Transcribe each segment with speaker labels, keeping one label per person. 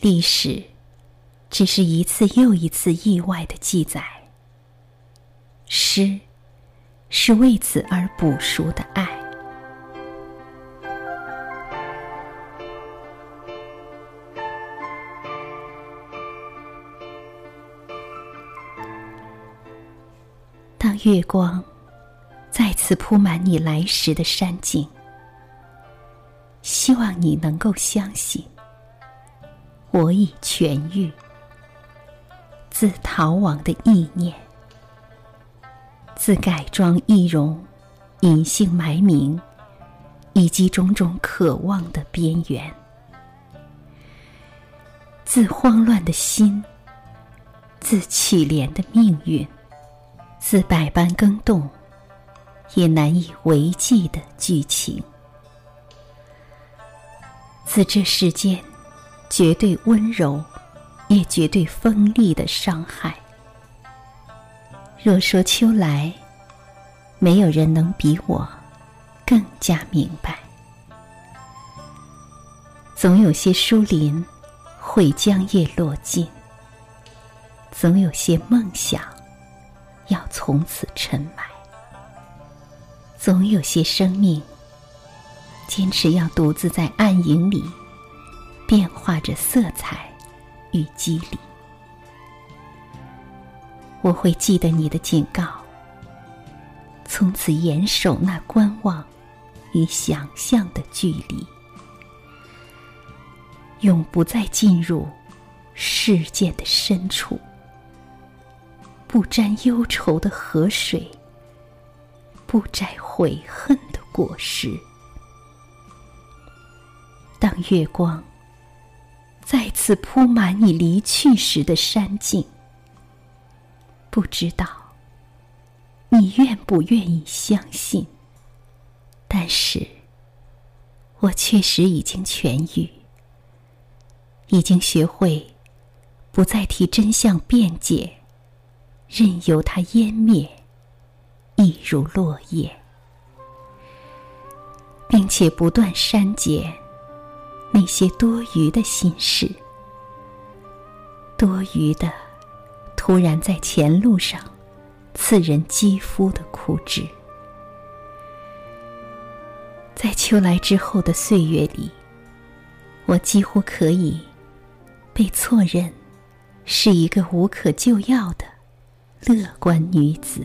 Speaker 1: 历史只是一次又一次意外的记载，诗是为此而补赎的爱。当月光再次铺满你来时的山径，希望你能够相信，我已痊愈。自逃亡的意念，自改装易容、隐姓埋名，以及种种渴望的边缘，自慌乱的心，自凄怜的命运。自百般更动，也难以为继的剧情；自这世间绝对温柔，也绝对锋利的伤害。若说秋来，没有人能比我更加明白。总有些疏林会将叶落尽，总有些梦想。要从此沉埋，总有些生命坚持要独自在暗影里变化着色彩与肌理。我会记得你的警告，从此严守那观望与想象的距离，永不再进入事件的深处。不沾忧愁的河水，不摘悔恨的果实。当月光次铺满你离去时的山径，不知道你愿不愿意相信？但是，我确实已经痊愈，已经学会不再替真相辩解。任由它湮灭，亦如落叶，并且不断删减那些多余的心事，多余的突然在前路上刺人肌肤的枯枝。在秋来之后的岁月里，我几乎可以被错认是一个无可救药的。乐观女子。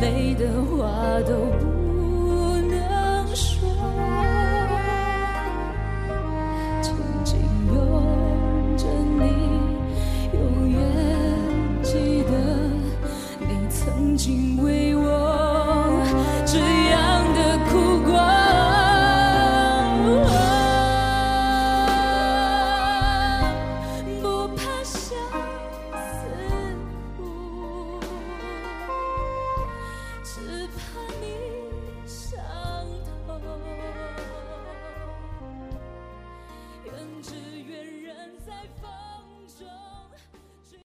Speaker 2: 美的话都不风中